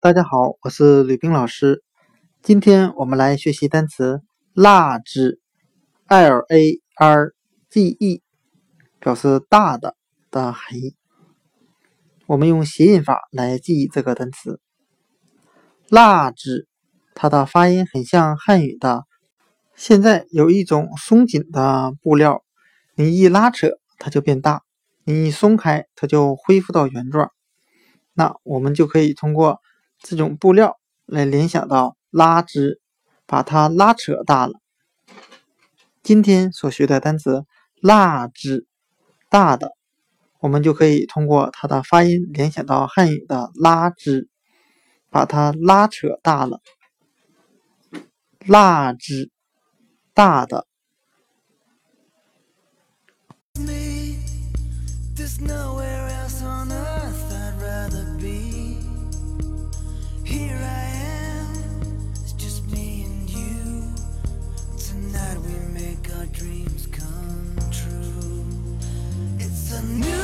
大家好，我是吕冰老师。今天我们来学习单词 “large”，l a r g e，表示大的的含义。我们用谐音法来记忆这个单词 “large”，它的发音很像汉语的。现在有一种松紧的布料，你一拉扯它就变大，你一松开它就恢复到原状。那我们就可以通过这种布料来联想到拉枝，把它拉扯大了。今天所学的单词“拉直”，大的，我们就可以通过它的发音联想到汉语的“拉枝”，把它拉扯大了。拉直，大的。Me, new